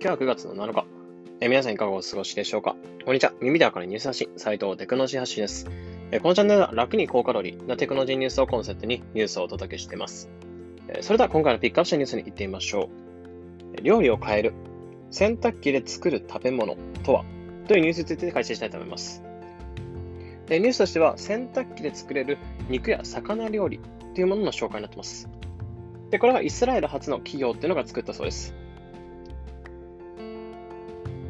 今日は9月の7日。え皆さんいかがお過ごしでしょうか？こんにちは。耳でわかるニュース発信、斉藤テクノロジー発信です。えこのチャンネルは楽に高カロリーなテクノロジーニュースをコンセプトにニュースをお届けしています。えそれでは今回のピックアップしたニュースに行ってみましょう。料理を変える。洗濯機で作る食べ物とは？というニュースについて解説したいと思います。でニュースとしては、洗濯機で作れる肉や魚料理というものの紹介になっています。で、これはイスラエル初の企業っていうのが作ったそうです。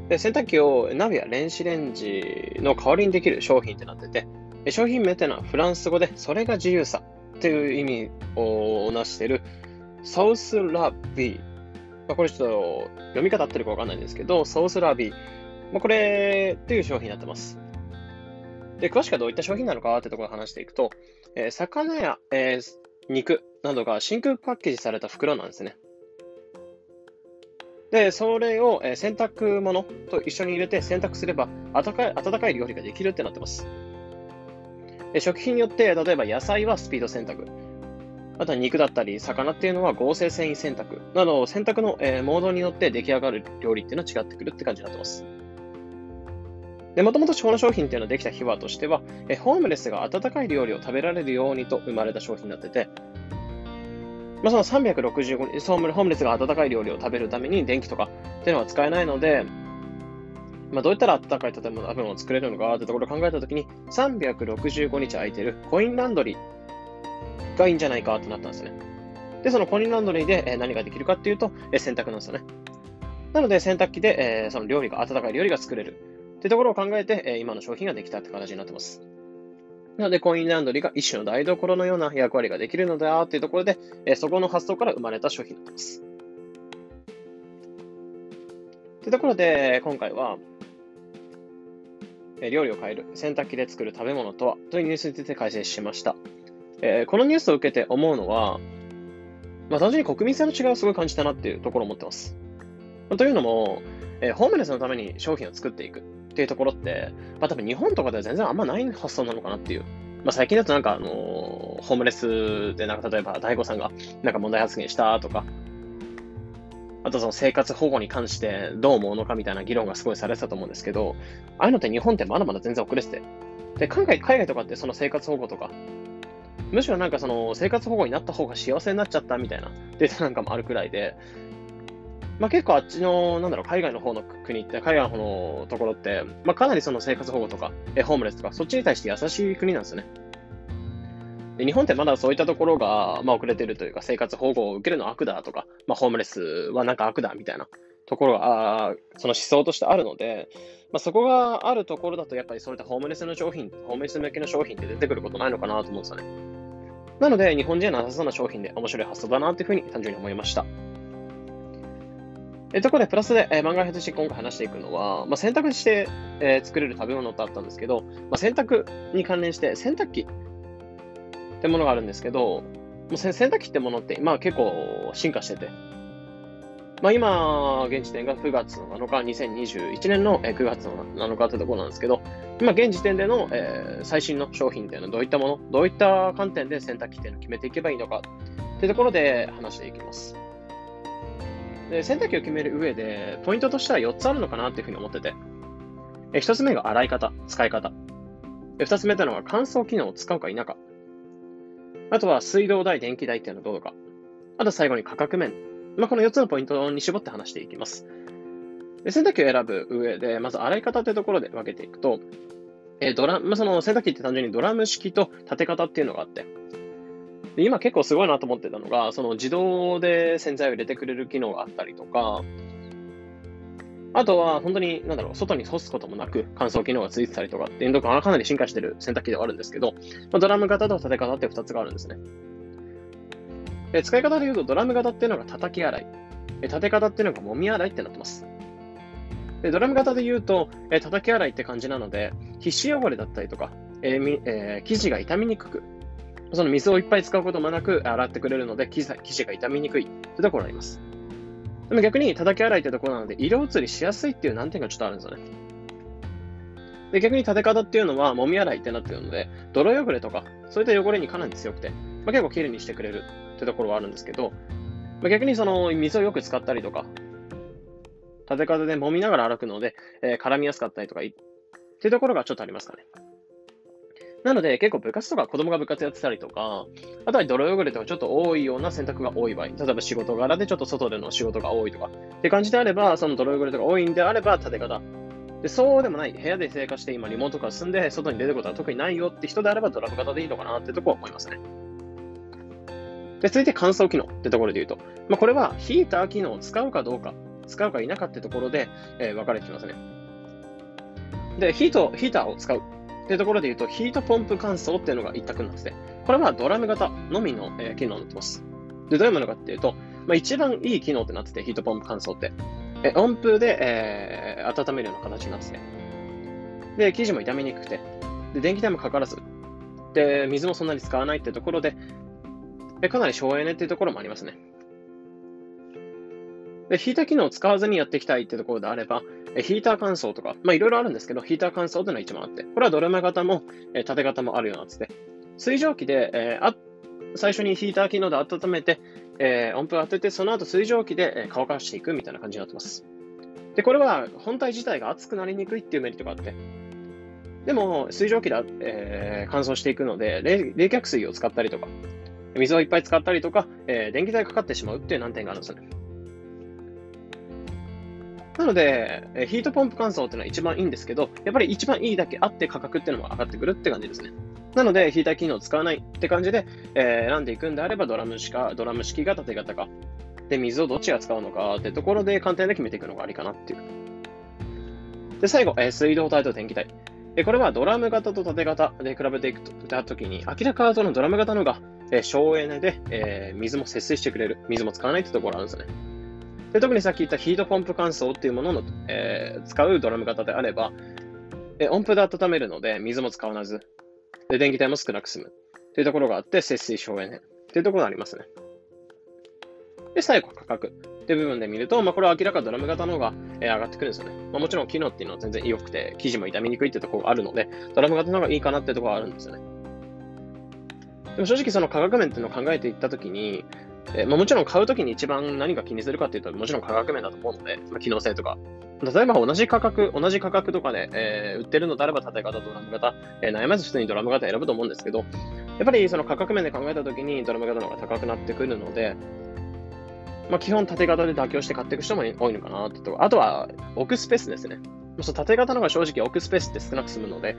で、洗濯機を鍋や電子レンジの代わりにできる商品ってなってて、商品名っていうのはフランス語で、それが自由さっていう意味をなしている、ソースラビー。まあ、これちょっと読み方合ってるかわかんないんですけど、ソースラビー。まあ、これっていう商品になってます。で、詳しくはどういった商品なのかってところを話していくと、えー魚や、えー肉などが真空パッケージされた袋なんですね。で、それを、え洗濯物と一緒に入れて洗濯すれば温かい温かい料理ができるってなってます。で食品によって、例えば野菜はスピード洗濯、あとは肉だったり魚っていうのは合成繊維洗濯など洗濯の、えモードによって出来上がる料理っていうのは違ってくるって感じになってます。で、もともとこの商品っていうのはできた秘話としては、えホームレスが温かい料理を食べられるようにと生まれた商品になってて、まあ、その365日、ホームレスが温かい料理を食べるために電気とかっていうのは使えないので、まあ、どうやったら温かい建物食べ物を作れるのかってところを考えたときに、365日空いてるコインランドリーがいいんじゃないかってなったんですね。で、そのコインランドリーで何ができるかっていうと、洗濯なんですよね。なので、洗濯機で、その料理が、温かい料理が作れるってところを考えて、今の商品ができたって形になってます。なので、コインランドリーが一種の台所のような役割ができるのだっていうところで、えそこの発想から生まれた商品になってます。というところで、今回は、え料理を変える、洗濯機で作る食べ物とはというニュースについて解説しました。えこのニュースを受けて思うのは、まあ、単純に国民性の違いをすごい感じたなっていうところを思ってます。まというのも、えホームレスのために商品を作っていくっていうところって、まあ、多分日本とかでは全然あんまない発想なのかなっていう。まあ、最近だとなんか、あのーホームレスでなんか例えば大悟さんがなんか問題発言したとか、あとその生活保護に関してどう思うのかみたいな議論がすごいされてたと思うんですけど、ああいうのって日本ってまだまだ全然遅れてて。で、海外、海外とかってその生活保護とか、むしろなんかその生活保護になった方が幸せになっちゃったみたいなデータなんかもあるくらいで、まあ結構あっちの、なんだろう、海外の方の国って、海外の方のところって、まあかなりその生活保護とか、えホームレスとか、そっちに対して優しい国なんですよね。で日本ってまだそういったところが、まあ遅れてるというか、生活保護を受けるのは悪だとか、まあホームレスはなんか悪だみたいなところが、あその思想としてあるので、まあそこがあるところだと、やっぱりそういったホームレスの商品、ホームレス向けの商品って出てくることないのかなと思うんですよね。なので、日本人はなさそうな商品で面白い発想だなというふうに単純に思いました。えところで、プラスで、えー番外編として今回話していくのは、まあ、洗濯して、えー作れる食べ物ってあったんですけど、まあ、洗濯に関連して洗濯機ってものがあるんですけど、もう洗濯機ってものって今結構進化してて、まあ、今、現時点が9月の7日、2021年の9月の7日ってところなんですけど、今現時点での、えー最新の商品っていうのはどういったもの、どういった観点で洗濯機っていうのを決めていけばいいのかっていうところで話していきます。で洗濯機を決める上で、ポイントとしては4つあるのかなっていうふうに思ってて、え1つ目が洗い方、使い方。で2つ目というのが乾燥機能を使うか否か。あとは水道代、電気代っていうのはどうか。あと最後に価格面。まあ、この4つのポイントに絞って話していきます。で洗濯機を選ぶ上で、まず洗い方ってところで分けていくと、えドラまあ、その洗濯機って単純にドラム式と立て方っていうのがあって、で今結構すごいなと思ってたのが、その自動で洗剤を入れてくれる機能があったりとか、あとは本当に、なんだろう、外に干すこともなく乾燥機能がついてたりとかっていうのがかなり進化してる洗濯機ではあるんですけど、ま、ドラム型と立て方って2つがあるんですね。で使い方で言うと、ドラム型っていうのが叩き洗い、え立て方っていうのが揉み洗いってなってます。でドラム型で言うと、え叩き洗いって感じなので、皮脂汚れだったりとか、えーえー生地が傷みにくく、その水をいっぱい使うこともなく洗ってくれるので、生地が傷みにくいってところがあります。でも逆に叩き洗いってところなので、色移りしやすいっていう難点がちょっとあるんですよね。で逆に立て方っていうのは、揉み洗いってなってるので、泥汚れとか、そういった汚れにかなり強くて、まあ、結構綺麗にしてくれるってところはあるんですけど、まあ、逆にその水をよく使ったりとか、縦方で揉みながら歩くので、えー、絡みやすかったりとか、っていうところがちょっとありますかね。なので、結構部活とか子供が部活やってたりとか、あとは泥汚れとかちょっと多いような選択が多い場合、例えば仕事柄でちょっと外での仕事が多いとか、って感じであれば、その泥汚れとか多いんであれば、立て方。で、そうでもない、部屋で生活して今リモートから住んで外に出ることは特にないよって人であればドラム型でいいのかなってとこは思いますね。で、続いて乾燥機能ってところで言うと、まあ、これはヒーター機能を使うかどうか、使うか否かってところで、えー、分かれてきますね。で、ヒート、ヒーターを使うってところで言うと、ヒートポンプ乾燥っていうのが一択なんですね。これはドラム型のみの、えー、機能になってます。で、どういうものかっていうと、まあ、一番いい機能ってなってて、ヒートポンプ乾燥って。え温風で、えー、温めるような形なんですね。で、生地も傷みにくくて、で、電気代もかからず、で、水もそんなに使わないってところで、えかなり省エネっていうところもありますね。で、ヒーター機能を使わずにやっていきたいってところであれば、ヒーター乾燥とか、まあいろいろあるんですけど、ヒーター乾燥というのは一番あって、これはドラム型も、え縦型もあるようなやつで、水蒸気で、えー、あ最初にヒーター機能で温めて、えー、音符を当てて、その後水蒸気で、え乾かしていくみたいな感じになってます。で、これは本体自体が熱くなりにくいっていうメリットがあって、でも水蒸気で、えー、乾燥していくので冷、冷却水を使ったりとか、水をいっぱい使ったりとか、え、電気代かかってしまうっていう難点があるんですよね。なので、えヒートポンプ乾燥っていうのは一番いいんですけど、やっぱり一番いいだけあって価格っていうのも上がってくるって感じですね。なので、ヒーター機能を使わないって感じで、えー、選んでいくんであれば、ドラム式か、ドラム式が縦型か。で、水をどっちが使うのかってところで簡単で決めていくのがありかなっていう。で、最後、えー、水道体と電気体。えこれはドラム型と縦型で比べていくとときに、明らかそのドラム型のが、え、省エネで、えー、水も節水してくれる。水も使わないってところあるんですね。で特にさっき言ったヒートポンプ乾燥っていうものの、えー、使うドラム型であれば、え音符で温めるので水も使わず、で電気代も少なく済むっていうところがあって、節水省エネっていうところがありますね。で、最後、価格っていう部分で見ると、まあ、これは明らかドラム型の方が、え上がってくるんですよね。まあ、もちろん機能っていうのは全然良くて、生地も傷みにくいってところがあるので、ドラム型の方がいいかなってところがあるんですよね。でも正直その価格面っていうのを考えていったときに、えー、まあ、もちろん買うときに一番何が気にするかっていうと、もちろん価格面だと思うので、まあ、機能性とか。例えば同じ価格、同じ価格とかで、えー、売ってるのであれば縦型、ドラム型、えー、悩まず普通にドラム型選ぶと思うんですけど、やっぱりその価格面で考えたときにドラム型の方が高くなってくるので、まあ、基本縦型で妥協して買っていく人も多いのかなってとあとは置くスペースですね。そ縦型の方が正直置くスペースって少なく済むので、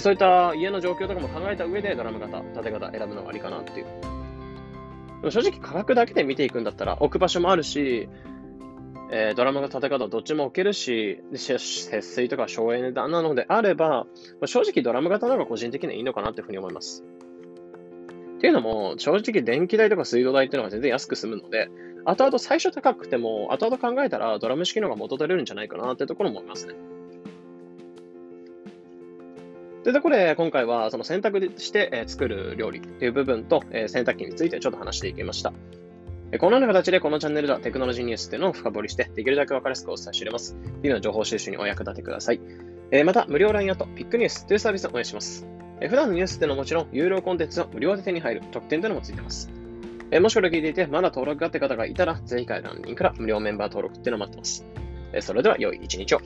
そういった家の状況とかも考えた上でドラム型、縦型選ぶのがありかなっていう正直価格だけで見ていくんだったら置く場所もあるし、えー、ドラマが立て方どっちも置けるし、節水とか省エネだなのであれば、正直ドラム型の方が個人的にはいいのかなっていうふうに思います。っていうのも、正直電気代とか水道代っていうのが全然安く済むので、後々最初高くても、後々考えたらドラム式の方が元取れるんじゃないかなってところも思いますね。というところで、今回はその選択して作る料理という部分とえ洗濯機についてちょっと話していきました。このような形でこのチャンネルではテクノロジーニュースっていうのを深掘りして、できるだけわかりやすくお伝えしています。というような情報収集にお役立てください。えまた、無料 LINE アット、ピックニュースというサービスをお願いします。え普段のニュースっていうのはもちろん、有料コンテンツを無料で手に入る特典というのもついてます。えもしこれ聞いていて、まだ登録があって方がいたら、ぜひ概要欄から無料メンバー登録っていうのを待ってます。えそれでは、良い一日を。